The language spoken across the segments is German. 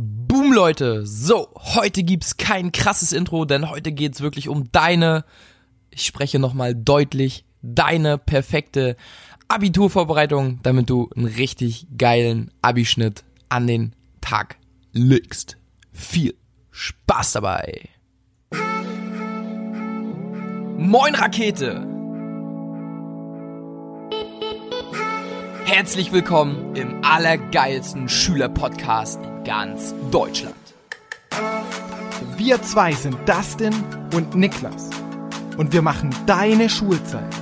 Boom, Leute! So, heute gibt's kein krasses Intro, denn heute geht's wirklich um deine, ich spreche nochmal deutlich, deine perfekte Abiturvorbereitung, damit du einen richtig geilen Abischnitt an den Tag legst. Viel Spaß dabei! Moin Rakete! Herzlich willkommen im allergeilsten Schülerpodcast ganz Deutschland. Wir zwei sind Dustin und Niklas und wir machen deine Schulzeit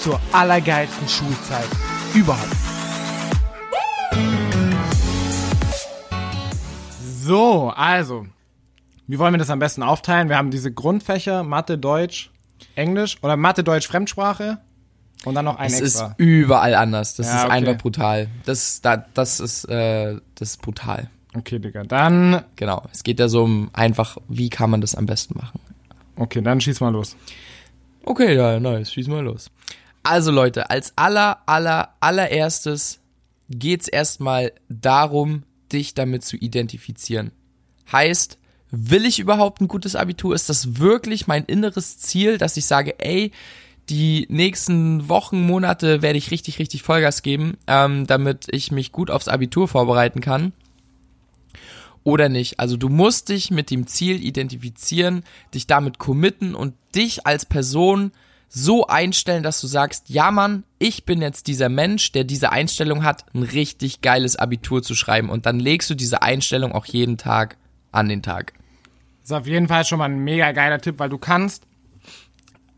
zur allergeilsten Schulzeit überhaupt. So, also, wie wollen wir das am besten aufteilen? Wir haben diese Grundfächer Mathe, Deutsch, Englisch oder Mathe, Deutsch, Fremdsprache und dann noch ein Es extra. ist überall anders. Das Ja, ist okay. einfach brutal. Das, da, das ist, äh, das ist brutal. Okay, Digga. Dann, Genau. Es geht ja so um einfach, wie kann man das am besten machen. okay, dann schieß mal los. Okay, ja, nice. Schieß mal los. Also Leute, als aller, aller, allererstes geht's erstmal darum, dich damit zu identifizieren. Heißt, will ich überhaupt ein gutes Abitur? Ist das wirklich mein inneres Ziel, dass ich sage, ey, die nächsten Wochen, Monate werde ich richtig, richtig Vollgas geben, ähm, damit ich mich gut aufs Abitur vorbereiten kann? Oder nicht? Also du musst dich mit dem Ziel identifizieren, dich damit committen und dich als Person so einstellen, dass du sagst, ja Mann, ich bin jetzt dieser Mensch, der diese Einstellung hat, ein richtig geiles Abitur zu schreiben. Und dann legst du diese Einstellung auch jeden Tag an den Tag. ist auf jeden Fall schon mal ein mega geiler Tipp, weil du kannst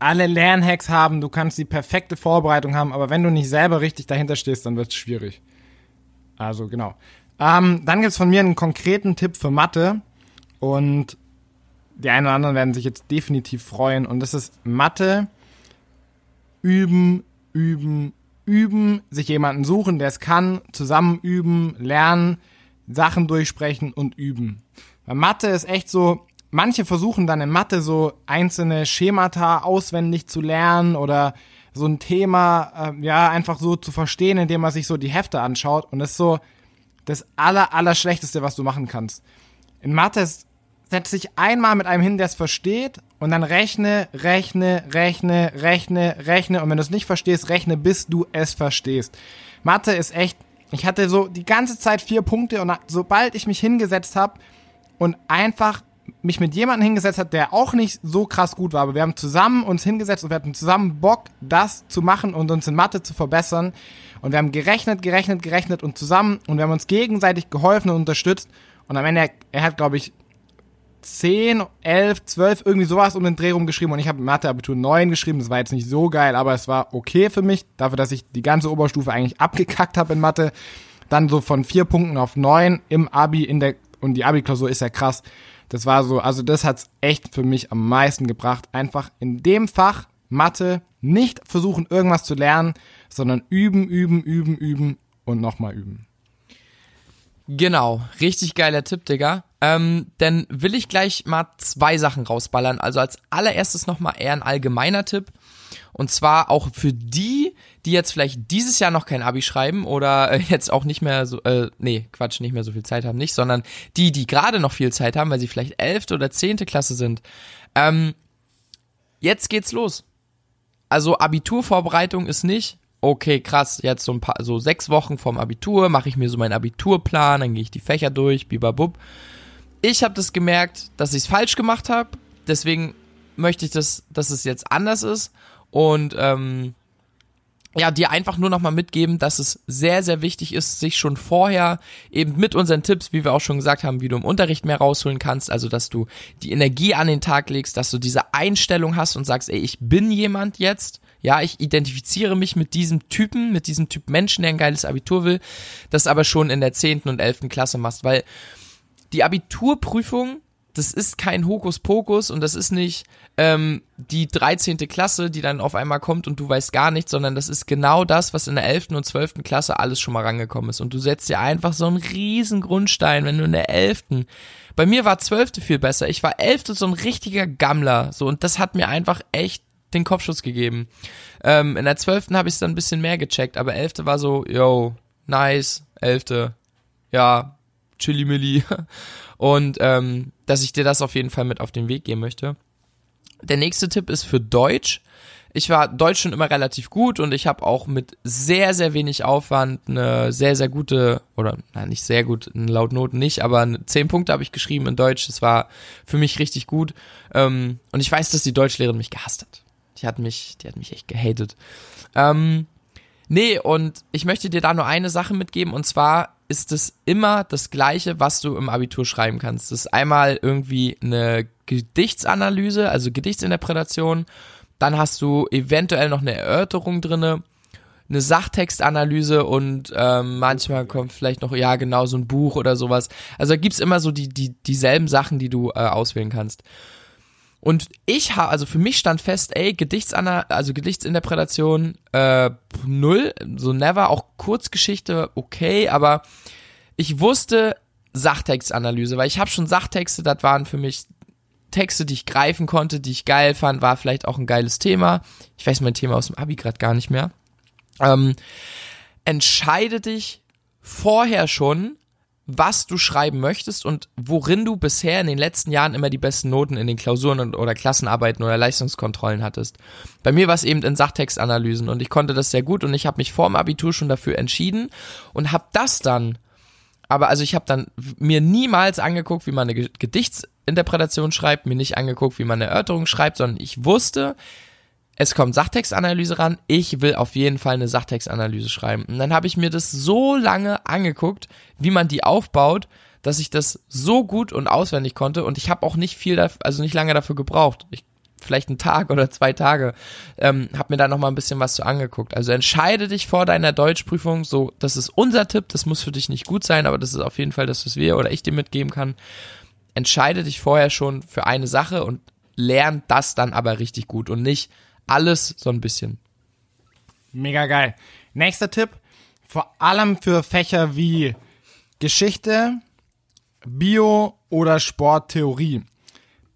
alle Lernhacks haben, du kannst die perfekte Vorbereitung haben, aber wenn du nicht selber richtig dahinter stehst, dann wird es schwierig. Also genau. Ähm, dann gibt's von mir einen konkreten Tipp für Mathe und die einen oder anderen werden sich jetzt definitiv freuen und das ist Mathe üben, üben, üben, sich jemanden suchen, der es kann, zusammen üben, lernen, Sachen durchsprechen und üben. Bei Mathe ist echt so, manche versuchen dann in Mathe so einzelne Schemata auswendig zu lernen oder so ein Thema, äh, ja, einfach so zu verstehen, indem man sich so die Hefte anschaut. Und das ist so das aller, aller Schlechteste, was du machen kannst. In Mathe setz dich einmal mit einem hin, der es versteht und dann rechne, rechne, rechne, rechne, rechne und wenn du es nicht verstehst, rechne, bis du es verstehst. Mathe ist echt, ich hatte so die ganze Zeit vier Punkte und sobald ich mich hingesetzt habe und einfach mich mit jemandem hingesetzt hat, der auch nicht so krass gut war, aber wir haben zusammen uns hingesetzt und wir hatten zusammen Bock, das zu machen und uns in Mathe zu verbessern. Und wir haben gerechnet, gerechnet, gerechnet und zusammen und wir haben uns gegenseitig geholfen und unterstützt. Und am Ende, er hat, glaube ich, 10, 11, 12, irgendwie sowas um den Dreh rum geschrieben und ich habe Mathe-Abitur 9 geschrieben. Das war jetzt nicht so geil, aber es war okay für mich, dafür, dass ich die ganze Oberstufe eigentlich abgekackt habe in Mathe. Dann so von vier Punkten auf neun im Abi in der und die Abi-Klausur ist ja krass. Das war so, also das hat's echt für mich am meisten gebracht. Einfach in dem Fach Mathe nicht versuchen, irgendwas zu lernen, sondern üben, üben, üben, üben und nochmal üben. Genau, richtig geiler Tipp, Digga. Ähm, dann will ich gleich mal zwei Sachen rausballern. Also als allererstes nochmal eher ein allgemeiner Tipp. Und zwar auch für die, die jetzt vielleicht dieses Jahr noch kein Abi schreiben oder äh, jetzt auch nicht mehr so, äh, nee, Quatsch, nicht mehr so viel Zeit haben, nicht, sondern die, die gerade noch viel Zeit haben, weil sie vielleicht elfte oder zehnte Klasse sind. Ähm, jetzt geht's los. Also Abiturvorbereitung ist nicht, okay, krass, jetzt so ein paar, so sechs Wochen vorm Abitur, mache ich mir so meinen Abiturplan, dann gehe ich die Fächer durch, bibabub. Ich habe das gemerkt, dass ich es falsch gemacht habe, deswegen möchte ich, das, dass es jetzt anders ist und ähm, ja, dir einfach nur nochmal mitgeben, dass es sehr, sehr wichtig ist, sich schon vorher eben mit unseren Tipps, wie wir auch schon gesagt haben, wie du im Unterricht mehr rausholen kannst, also dass du die Energie an den Tag legst, dass du diese Einstellung hast und sagst, ey, ich bin jemand jetzt, ja, ich identifiziere mich mit diesem Typen, mit diesem Typ Menschen, der ein geiles Abitur will, das aber schon in der 10. und 11. Klasse machst, weil die Abiturprüfung, das ist kein Hokuspokus und das ist nicht ähm, die 13. Klasse, die dann auf einmal kommt und du weißt gar nichts, sondern das ist genau das, was in der 11. und 12. Klasse alles schon mal rangekommen ist. Und du setzt dir einfach so einen riesen Grundstein, wenn du in der 11. Bei mir war 12. viel besser. Ich war 11. so ein richtiger Gammler. So, und das hat mir einfach echt den Kopfschuss gegeben. Ähm, in der 12. habe ich es dann ein bisschen mehr gecheckt, aber 11. war so, yo, nice, 11. Ja, Chili Milli. Und ähm, dass ich dir das auf jeden Fall mit auf den Weg geben möchte. Der nächste Tipp ist für Deutsch. Ich war Deutsch schon immer relativ gut und ich habe auch mit sehr, sehr wenig Aufwand eine sehr, sehr gute, oder nein, nicht sehr gut, laut Noten nicht, aber zehn Punkte habe ich geschrieben in Deutsch. Das war für mich richtig gut. Ähm, und ich weiß, dass die Deutschlehrerin mich gehasst hat. Die hat mich, die hat mich echt gehatet. Ähm, nee, und ich möchte dir da nur eine Sache mitgeben und zwar ist es immer das Gleiche, was du im Abitur schreiben kannst. Das ist einmal irgendwie eine Gedichtsanalyse, also Gedichtsinterpretation. Dann hast du eventuell noch eine Erörterung drinne, eine Sachtextanalyse und ähm, manchmal kommt vielleicht noch, ja genau, so ein Buch oder sowas. Also da gibt's immer so die, die, dieselben Sachen, die du äh, auswählen kannst. Und ich habe, also für mich stand fest, ey, Gedichtsana also Gedichtsinterpretation äh, null, so never, auch Kurzgeschichte okay, aber ich wusste Sachtextanalyse, weil ich habe schon Sachtexte, das waren für mich Texte, die ich greifen konnte, die ich geil fand, war vielleicht auch ein geiles Thema. Ich weiß mein Thema aus dem Abi gerade gar nicht mehr. Ähm, entscheide dich vorher schon, was du schreiben möchtest und worin du bisher in den letzten Jahren immer die besten Noten in den Klausuren oder Klassenarbeiten oder Leistungskontrollen hattest. Bei mir war es eben in Sachtextanalysen und ich konnte das sehr gut und ich habe mich vor dem Abitur schon dafür entschieden und habe das dann aber also ich habe dann mir niemals angeguckt, wie man eine Gedichtsinterpretation schreibt, mir nicht angeguckt, wie man eine Erörterung schreibt, sondern ich wusste, es kommt Sachtextanalyse ran, ich will auf jeden Fall eine Sachtextanalyse schreiben. Und dann habe ich mir das so lange angeguckt, wie man die aufbaut, dass ich das so gut und auswendig konnte und ich habe auch nicht viel, also nicht lange dafür gebraucht. Ich, vielleicht einen Tag oder zwei Tage, ähm, habe mir da noch mal ein bisschen was zu angeguckt. Also entscheide dich vor deiner Deutschprüfung, so, das ist unser Tipp, das muss für dich nicht gut sein, aber das ist auf jeden Fall das, was wir oder ich dir mitgeben kann. Entscheide dich vorher schon für eine Sache und lern das dann aber richtig gut und nicht alles so ein bisschen. Mega geil. Nächster Tipp, vor allem für Fächer wie Geschichte, Bio oder Sporttheorie.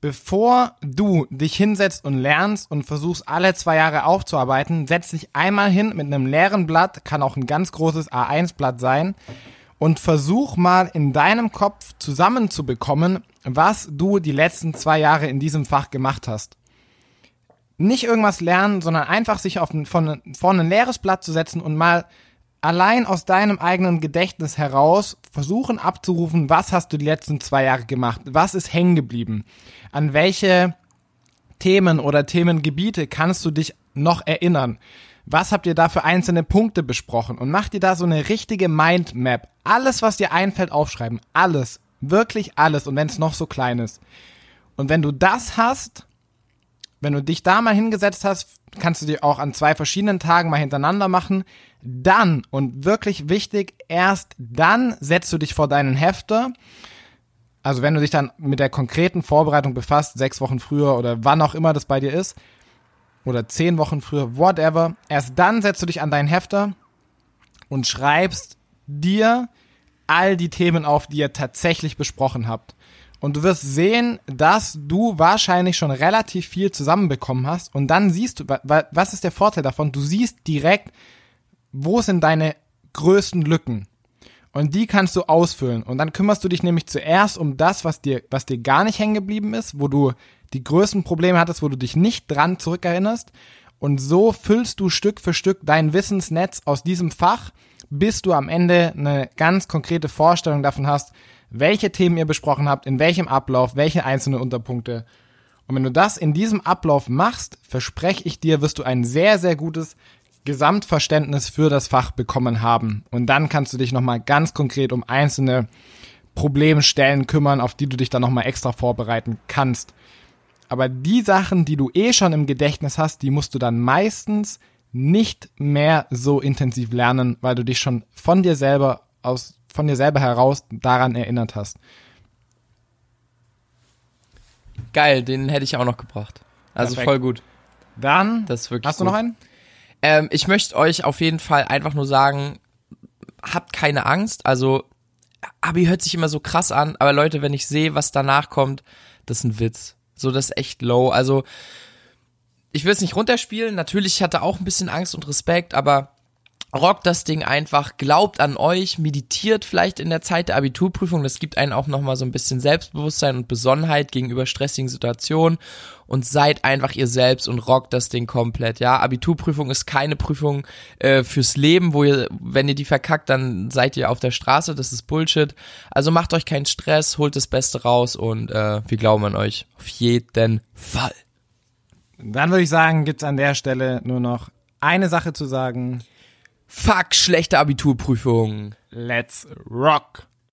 Bevor du dich hinsetzt und lernst und versuchst alle zwei Jahre aufzuarbeiten, setz dich einmal hin mit einem leeren Blatt, kann auch ein ganz großes A1-Blatt sein, und versuch mal in deinem Kopf zusammenzubekommen, was du die letzten zwei Jahre in diesem Fach gemacht hast nicht irgendwas lernen, sondern einfach sich auf ein, von, vorne ein leeres Blatt zu setzen und mal allein aus deinem eigenen Gedächtnis heraus versuchen abzurufen, was hast du die letzten zwei Jahre gemacht? Was ist hängen geblieben? An welche Themen oder Themengebiete kannst du dich noch erinnern? Was habt ihr da für einzelne Punkte besprochen? Und mach dir da so eine richtige Mindmap. Alles, was dir einfällt, aufschreiben. Alles. Wirklich alles. Und wenn es noch so klein ist. Und wenn du das hast, wenn du dich da mal hingesetzt hast, kannst du dir auch an zwei verschiedenen Tagen mal hintereinander machen. Dann, und wirklich wichtig, erst dann setzt du dich vor deinen Hefter. Also wenn du dich dann mit der konkreten Vorbereitung befasst, sechs Wochen früher oder wann auch immer das bei dir ist, oder zehn Wochen früher, whatever, erst dann setzt du dich an deinen Hefter und schreibst dir all die Themen auf, die ihr tatsächlich besprochen habt. Und du wirst sehen, dass du wahrscheinlich schon relativ viel zusammenbekommen hast. Und dann siehst du, was ist der Vorteil davon? Du siehst direkt, wo sind deine größten Lücken. Und die kannst du ausfüllen. Und dann kümmerst du dich nämlich zuerst um das, was dir, was dir gar nicht hängen geblieben ist, wo du die größten Probleme hattest, wo du dich nicht dran zurückerinnerst. Und so füllst du Stück für Stück dein Wissensnetz aus diesem Fach, bis du am Ende eine ganz konkrete Vorstellung davon hast, welche Themen ihr besprochen habt, in welchem Ablauf, welche einzelnen Unterpunkte. Und wenn du das in diesem Ablauf machst, verspreche ich dir, wirst du ein sehr, sehr gutes Gesamtverständnis für das Fach bekommen haben. Und dann kannst du dich nochmal ganz konkret um einzelne Problemstellen kümmern, auf die du dich dann nochmal extra vorbereiten kannst. Aber die Sachen, die du eh schon im Gedächtnis hast, die musst du dann meistens nicht mehr so intensiv lernen, weil du dich schon von dir selber aus von dir selber heraus daran erinnert hast. Geil, den hätte ich auch noch gebracht. Also Perfekt. voll gut. Dann, das ist wirklich hast gut. du noch einen? Ähm, ich möchte euch auf jeden Fall einfach nur sagen, habt keine Angst. Also, Abi hört sich immer so krass an, aber Leute, wenn ich sehe, was danach kommt, das ist ein Witz. So, das ist echt low. Also, ich will es nicht runterspielen. Natürlich, ich hatte auch ein bisschen Angst und Respekt, aber rockt das Ding einfach, glaubt an euch, meditiert vielleicht in der Zeit der Abiturprüfung, das gibt einen auch nochmal so ein bisschen Selbstbewusstsein und Besonnenheit gegenüber stressigen Situationen und seid einfach ihr selbst und rockt das Ding komplett, ja. Abiturprüfung ist keine Prüfung äh, fürs Leben, wo ihr, wenn ihr die verkackt, dann seid ihr auf der Straße, das ist Bullshit. Also macht euch keinen Stress, holt das Beste raus und äh, wir glauben an euch. Auf jeden Fall. Dann würde ich sagen, gibt's an der Stelle nur noch eine Sache zu sagen. Fuck, schlechte Abiturprüfung. Let's rock!